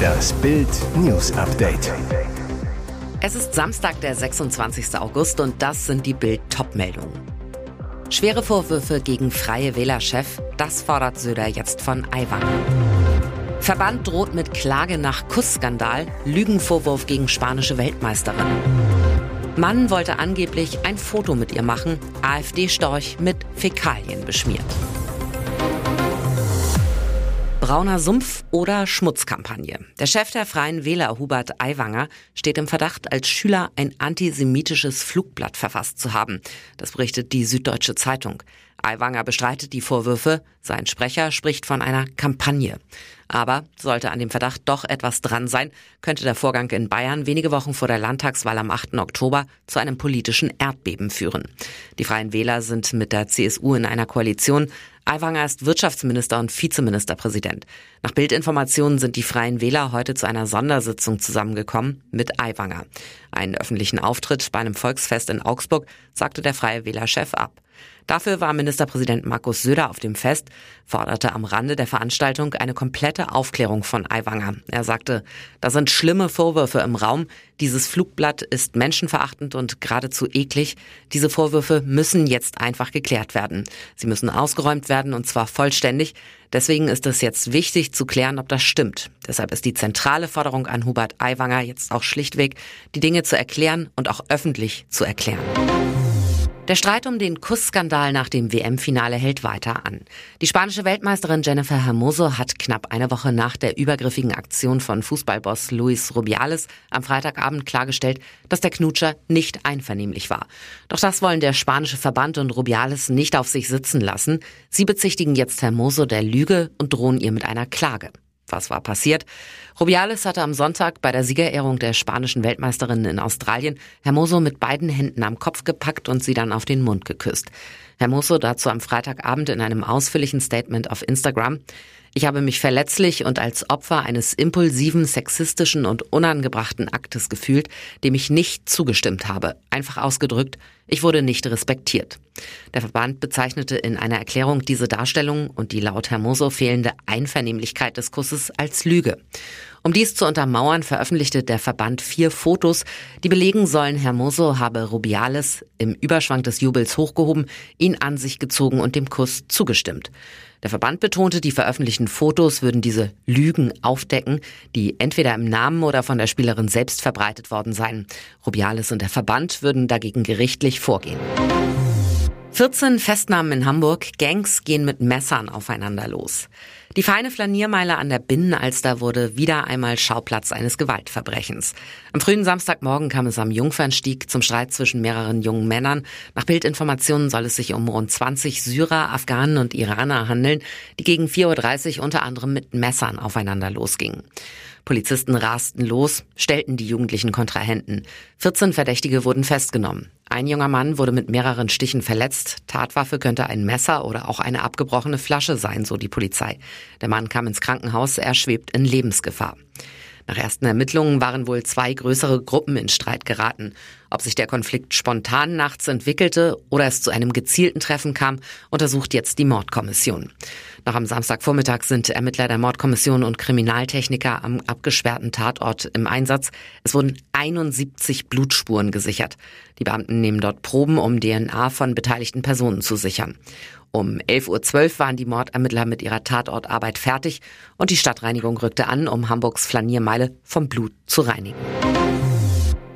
Das Bild News Update. Es ist Samstag, der 26. August und das sind die Bild Topmeldungen. Schwere Vorwürfe gegen Freie Wählerchef, das fordert Söder jetzt von Aiwanger. Verband droht mit Klage nach Kussskandal, Lügenvorwurf gegen spanische Weltmeisterin. Mann wollte angeblich ein Foto mit ihr machen, AfD-Storch mit Fäkalien beschmiert. Brauner Sumpf oder Schmutzkampagne. Der Chef der Freien Wähler, Hubert Aiwanger, steht im Verdacht, als Schüler ein antisemitisches Flugblatt verfasst zu haben. Das berichtet die Süddeutsche Zeitung. Aiwanger bestreitet die Vorwürfe. Sein Sprecher spricht von einer Kampagne. Aber sollte an dem Verdacht doch etwas dran sein, könnte der Vorgang in Bayern wenige Wochen vor der Landtagswahl am 8. Oktober zu einem politischen Erdbeben führen. Die Freien Wähler sind mit der CSU in einer Koalition. Aiwanger ist Wirtschaftsminister und Vizeministerpräsident. Nach Bildinformationen sind die Freien Wähler heute zu einer Sondersitzung zusammengekommen mit Aiwanger. Einen öffentlichen Auftritt bei einem Volksfest in Augsburg sagte der Freie Wählerchef ab. Dafür war Ministerpräsident Markus Söder auf dem Fest, forderte am Rande der Veranstaltung eine komplette Aufklärung von Aiwanger. Er sagte, da sind schlimme Vorwürfe im Raum. Dieses Flugblatt ist menschenverachtend und geradezu eklig. Diese Vorwürfe müssen jetzt einfach geklärt werden. Sie müssen ausgeräumt werden und zwar vollständig. Deswegen ist es jetzt wichtig zu klären, ob das stimmt. Deshalb ist die zentrale Forderung an Hubert Aiwanger jetzt auch schlichtweg, die Dinge zu erklären und auch öffentlich zu erklären. Der Streit um den Kussskandal nach dem WM-Finale hält weiter an. Die spanische Weltmeisterin Jennifer Hermoso hat knapp eine Woche nach der übergriffigen Aktion von Fußballboss Luis Rubiales am Freitagabend klargestellt, dass der Knutscher nicht einvernehmlich war. Doch das wollen der spanische Verband und Rubiales nicht auf sich sitzen lassen. Sie bezichtigen jetzt Hermoso der Lüge und drohen ihr mit einer Klage. Was war passiert? Rubiales hatte am Sonntag bei der Siegerehrung der spanischen Weltmeisterin in Australien Hermoso mit beiden Händen am Kopf gepackt und sie dann auf den Mund geküsst. Hermoso dazu am Freitagabend in einem ausführlichen Statement auf Instagram. Ich habe mich verletzlich und als Opfer eines impulsiven, sexistischen und unangebrachten Aktes gefühlt, dem ich nicht zugestimmt habe. Einfach ausgedrückt, ich wurde nicht respektiert. Der Verband bezeichnete in einer Erklärung diese Darstellung und die laut Hermoso fehlende Einvernehmlichkeit des Kusses als Lüge. Um dies zu untermauern, veröffentlichte der Verband vier Fotos, die belegen sollen, Hermoso habe Rubiales im Überschwang des Jubels hochgehoben, ihn an sich gezogen und dem Kuss zugestimmt. Der Verband betonte, die veröffentlichten Fotos würden diese Lügen aufdecken, die entweder im Namen oder von der Spielerin selbst verbreitet worden seien. Rubiales und der Verband würden dagegen gerichtlich vorgehen. 14 Festnahmen in Hamburg. Gangs gehen mit Messern aufeinander los. Die feine Flaniermeile an der Binnenalster wurde wieder einmal Schauplatz eines Gewaltverbrechens. Am frühen Samstagmorgen kam es am Jungfernstieg zum Streit zwischen mehreren jungen Männern. Nach Bildinformationen soll es sich um rund 20 Syrer, Afghanen und Iraner handeln, die gegen 4.30 Uhr unter anderem mit Messern aufeinander losgingen. Polizisten rasten los, stellten die jugendlichen Kontrahenten. 14 Verdächtige wurden festgenommen. Ein junger Mann wurde mit mehreren Stichen verletzt. Tatwaffe könnte ein Messer oder auch eine abgebrochene Flasche sein, so die Polizei. Der Mann kam ins Krankenhaus, er schwebt in Lebensgefahr. Nach ersten Ermittlungen waren wohl zwei größere Gruppen in Streit geraten. Ob sich der Konflikt spontan nachts entwickelte oder es zu einem gezielten Treffen kam, untersucht jetzt die Mordkommission. Noch am Samstagvormittag sind Ermittler der Mordkommission und Kriminaltechniker am abgesperrten Tatort im Einsatz. Es wurden 71 Blutspuren gesichert. Die Beamten nehmen dort Proben, um DNA von beteiligten Personen zu sichern. Um 11.12 Uhr waren die Mordermittler mit ihrer Tatortarbeit fertig und die Stadtreinigung rückte an, um Hamburgs Flaniermeile vom Blut zu reinigen.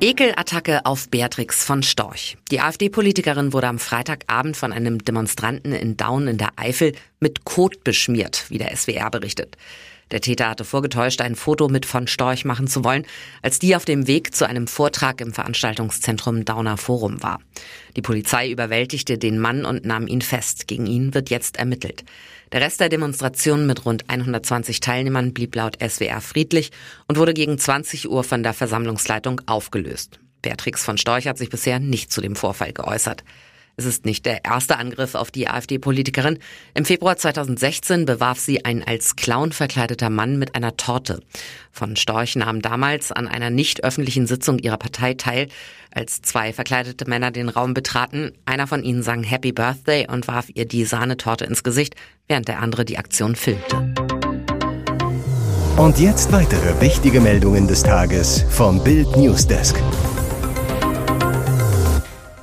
Ekelattacke auf Beatrix von Storch. Die AfD-Politikerin wurde am Freitagabend von einem Demonstranten in Daun in der Eifel mit Kot beschmiert, wie der SWR berichtet. Der Täter hatte vorgetäuscht, ein Foto mit von Storch machen zu wollen, als die auf dem Weg zu einem Vortrag im Veranstaltungszentrum Dauner Forum war. Die Polizei überwältigte den Mann und nahm ihn fest. Gegen ihn wird jetzt ermittelt. Der Rest der Demonstration mit rund 120 Teilnehmern blieb laut SWR friedlich und wurde gegen 20 Uhr von der Versammlungsleitung aufgelöst. Beatrix von Storch hat sich bisher nicht zu dem Vorfall geäußert. Es ist nicht der erste Angriff auf die AfD-Politikerin. Im Februar 2016 bewarf sie ein als Clown verkleideter Mann mit einer Torte. Von Storch nahm damals an einer nicht öffentlichen Sitzung ihrer Partei teil, als zwei verkleidete Männer den Raum betraten. Einer von ihnen sang Happy Birthday und warf ihr die Sahnetorte ins Gesicht, während der andere die Aktion filmte. Und jetzt weitere wichtige Meldungen des Tages vom Bild Newsdesk.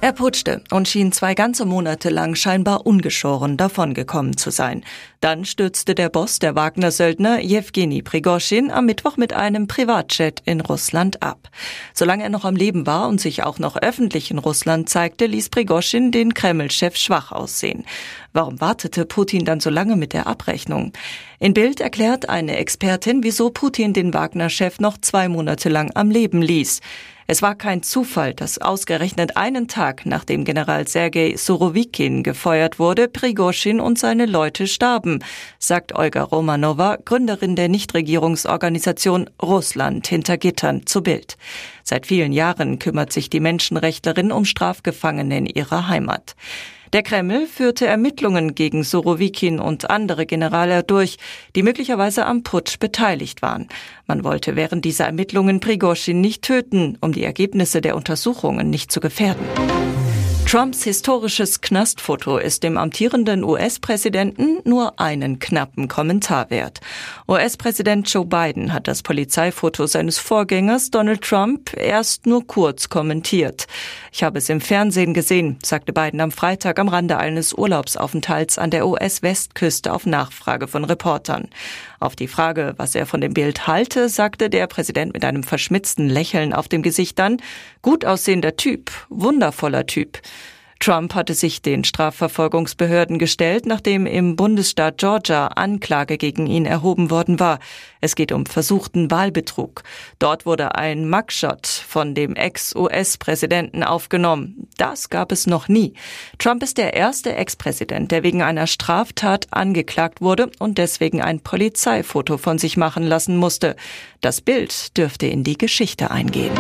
Er putschte und schien zwei ganze Monate lang scheinbar ungeschoren davongekommen zu sein. Dann stürzte der Boss der Wagner-Söldner Jewgeni Prigoschin am Mittwoch mit einem Privatjet in Russland ab. Solange er noch am Leben war und sich auch noch öffentlich in Russland zeigte, ließ Prigoschin den Kreml-Chef schwach aussehen. Warum wartete Putin dann so lange mit der Abrechnung? In Bild erklärt eine Expertin, wieso Putin den Wagner-Chef noch zwei Monate lang am Leben ließ. Es war kein Zufall, dass ausgerechnet einen Tag nachdem General Sergei Surovikin gefeuert wurde, Prigoschin und seine Leute starben, sagt Olga Romanova, Gründerin der Nichtregierungsorganisation Russland hinter Gittern zu Bild. Seit vielen Jahren kümmert sich die Menschenrechtlerin um Strafgefangene in ihrer Heimat. Der Kreml führte Ermittlungen gegen Sorowikin und andere Generale durch, die möglicherweise am Putsch beteiligt waren. Man wollte während dieser Ermittlungen Prigozhin nicht töten, um die Ergebnisse der Untersuchungen nicht zu gefährden. Trumps historisches Knastfoto ist dem amtierenden US-Präsidenten nur einen knappen Kommentar wert. US-Präsident Joe Biden hat das Polizeifoto seines Vorgängers Donald Trump erst nur kurz kommentiert. Ich habe es im Fernsehen gesehen, sagte Biden am Freitag am Rande eines Urlaubsaufenthalts an der US-Westküste auf Nachfrage von Reportern. Auf die Frage, was er von dem Bild halte, sagte der Präsident mit einem verschmitzten Lächeln auf dem Gesicht dann, gut aussehender Typ, wundervoller Typ. Trump hatte sich den Strafverfolgungsbehörden gestellt, nachdem im Bundesstaat Georgia Anklage gegen ihn erhoben worden war. Es geht um versuchten Wahlbetrug. Dort wurde ein Mugshot von dem Ex-US-Präsidenten aufgenommen. Das gab es noch nie. Trump ist der erste Ex-Präsident, der wegen einer Straftat angeklagt wurde und deswegen ein Polizeifoto von sich machen lassen musste. Das Bild dürfte in die Geschichte eingehen.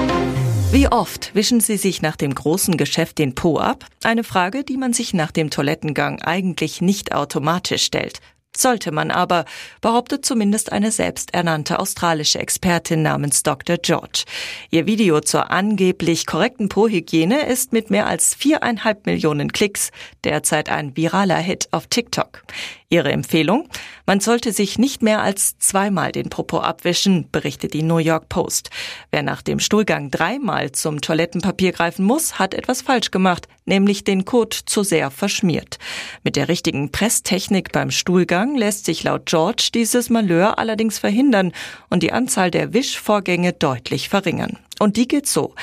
Wie oft wischen Sie sich nach dem großen Geschäft den Po ab? Eine Frage, die man sich nach dem Toilettengang eigentlich nicht automatisch stellt. Sollte man aber, behauptet zumindest eine selbsternannte australische Expertin namens Dr. George. Ihr Video zur angeblich korrekten Po-Hygiene ist mit mehr als viereinhalb Millionen Klicks derzeit ein viraler Hit auf TikTok. Ihre Empfehlung? Man sollte sich nicht mehr als zweimal den Popo abwischen, berichtet die New York Post. Wer nach dem Stuhlgang dreimal zum Toilettenpapier greifen muss, hat etwas falsch gemacht, nämlich den Kot zu sehr verschmiert. Mit der richtigen Presstechnik beim Stuhlgang lässt sich laut George dieses Malheur allerdings verhindern und die Anzahl der Wischvorgänge deutlich verringern. Und die geht so.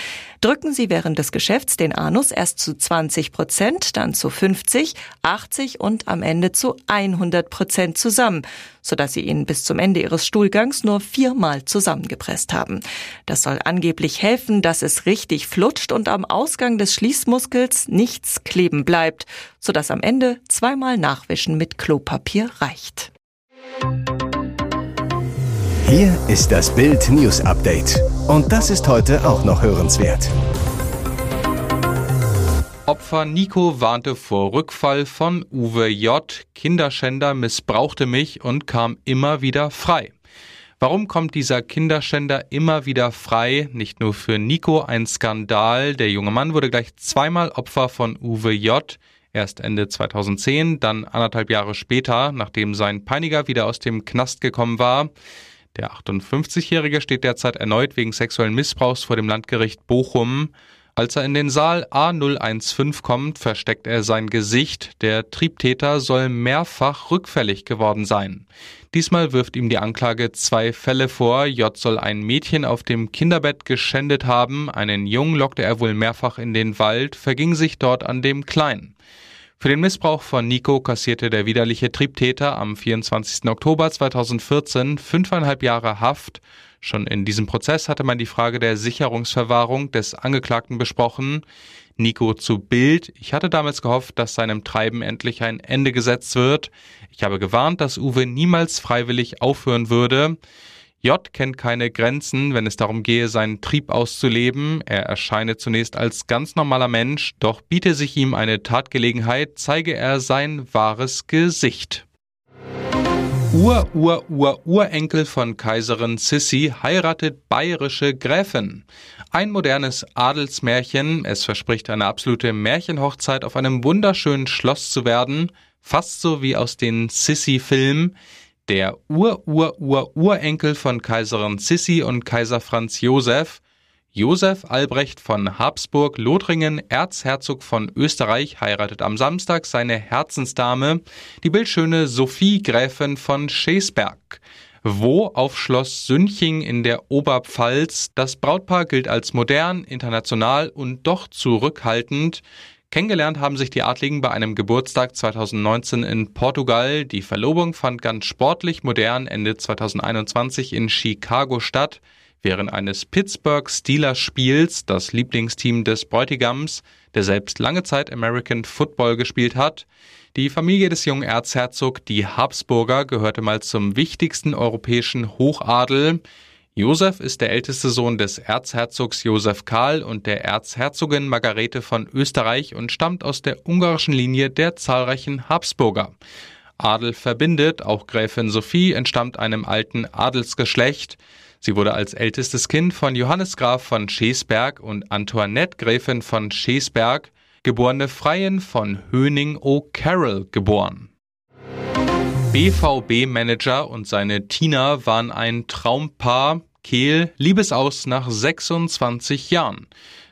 Drücken Sie während des Geschäfts den Anus erst zu 20 Prozent, dann zu 50, 80 und am Ende zu 100 Prozent zusammen, sodass Sie ihn bis zum Ende Ihres Stuhlgangs nur viermal zusammengepresst haben. Das soll angeblich helfen, dass es richtig flutscht und am Ausgang des Schließmuskels nichts kleben bleibt, sodass am Ende zweimal Nachwischen mit Klopapier reicht. Hier ist das Bild News Update. Und das ist heute auch noch hörenswert. Opfer Nico warnte vor Rückfall von Uwe J. Kinderschänder missbrauchte mich und kam immer wieder frei. Warum kommt dieser Kinderschänder immer wieder frei? Nicht nur für Nico ein Skandal. Der junge Mann wurde gleich zweimal Opfer von Uwe J. Erst Ende 2010, dann anderthalb Jahre später, nachdem sein Peiniger wieder aus dem Knast gekommen war. Der 58-Jährige steht derzeit erneut wegen sexuellen Missbrauchs vor dem Landgericht Bochum. Als er in den Saal A015 kommt, versteckt er sein Gesicht. Der Triebtäter soll mehrfach rückfällig geworden sein. Diesmal wirft ihm die Anklage zwei Fälle vor. J soll ein Mädchen auf dem Kinderbett geschändet haben. Einen Jungen lockte er wohl mehrfach in den Wald, verging sich dort an dem Kleinen. Für den Missbrauch von Nico kassierte der widerliche Triebtäter am 24. Oktober 2014 fünfeinhalb Jahre Haft. Schon in diesem Prozess hatte man die Frage der Sicherungsverwahrung des Angeklagten besprochen. Nico zu Bild. Ich hatte damals gehofft, dass seinem Treiben endlich ein Ende gesetzt wird. Ich habe gewarnt, dass Uwe niemals freiwillig aufhören würde. J kennt keine Grenzen, wenn es darum gehe, seinen Trieb auszuleben. Er erscheine zunächst als ganz normaler Mensch, doch biete sich ihm eine Tatgelegenheit, zeige er sein wahres Gesicht. Ur-Ur-Ur-Urenkel von Kaiserin Sissi heiratet bayerische Gräfin. Ein modernes Adelsmärchen, es verspricht eine absolute Märchenhochzeit auf einem wunderschönen Schloss zu werden, fast so wie aus den Sissi-Filmen. Der Ur-Ur-Ur-Urenkel von Kaiserin Sissi und Kaiser Franz Josef, Josef Albrecht von Habsburg-Lothringen, Erzherzog von Österreich, heiratet am Samstag seine Herzensdame, die bildschöne Sophie Gräfin von Schesberg. Wo auf Schloss Sünching in der Oberpfalz. Das Brautpaar gilt als modern, international und doch zurückhaltend. Kennengelernt haben sich die Adligen bei einem Geburtstag 2019 in Portugal. Die Verlobung fand ganz sportlich modern Ende 2021 in Chicago statt. Während eines Pittsburgh Steelers Spiels, das Lieblingsteam des Bräutigams, der selbst lange Zeit American Football gespielt hat. Die Familie des jungen Erzherzog, die Habsburger, gehörte mal zum wichtigsten europäischen Hochadel. Josef ist der älteste Sohn des Erzherzogs Josef Karl und der Erzherzogin Margarete von Österreich und stammt aus der ungarischen Linie der zahlreichen Habsburger. Adel verbindet, auch Gräfin Sophie entstammt einem alten Adelsgeschlecht. Sie wurde als ältestes Kind von Johannes Graf von Schesberg und Antoinette Gräfin von Schesberg, geborene Freien von Höning O'Carroll, geboren. BVB-Manager und seine Tina waren ein Traumpaar. Kehl, Liebesaus nach 26 Jahren.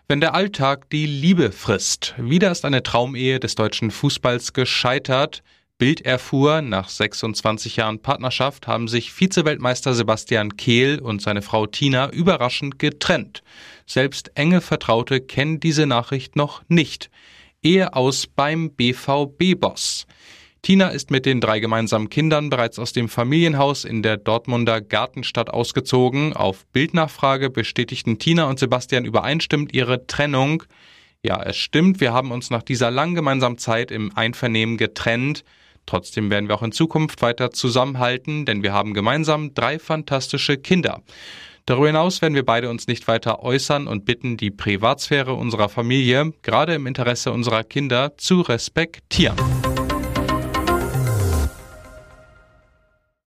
Wenn der Alltag die Liebe frisst. Wieder ist eine Traumehe des deutschen Fußballs gescheitert. Bild erfuhr, nach 26 Jahren Partnerschaft haben sich Vizeweltmeister Sebastian Kehl und seine Frau Tina überraschend getrennt. Selbst enge Vertraute kennen diese Nachricht noch nicht. Ehe aus beim BVB-Boss. Tina ist mit den drei gemeinsamen Kindern bereits aus dem Familienhaus in der Dortmunder Gartenstadt ausgezogen. Auf Bildnachfrage bestätigten Tina und Sebastian übereinstimmend ihre Trennung. Ja, es stimmt, wir haben uns nach dieser langen gemeinsamen Zeit im Einvernehmen getrennt. Trotzdem werden wir auch in Zukunft weiter zusammenhalten, denn wir haben gemeinsam drei fantastische Kinder. Darüber hinaus werden wir beide uns nicht weiter äußern und bitten, die Privatsphäre unserer Familie, gerade im Interesse unserer Kinder, zu respektieren.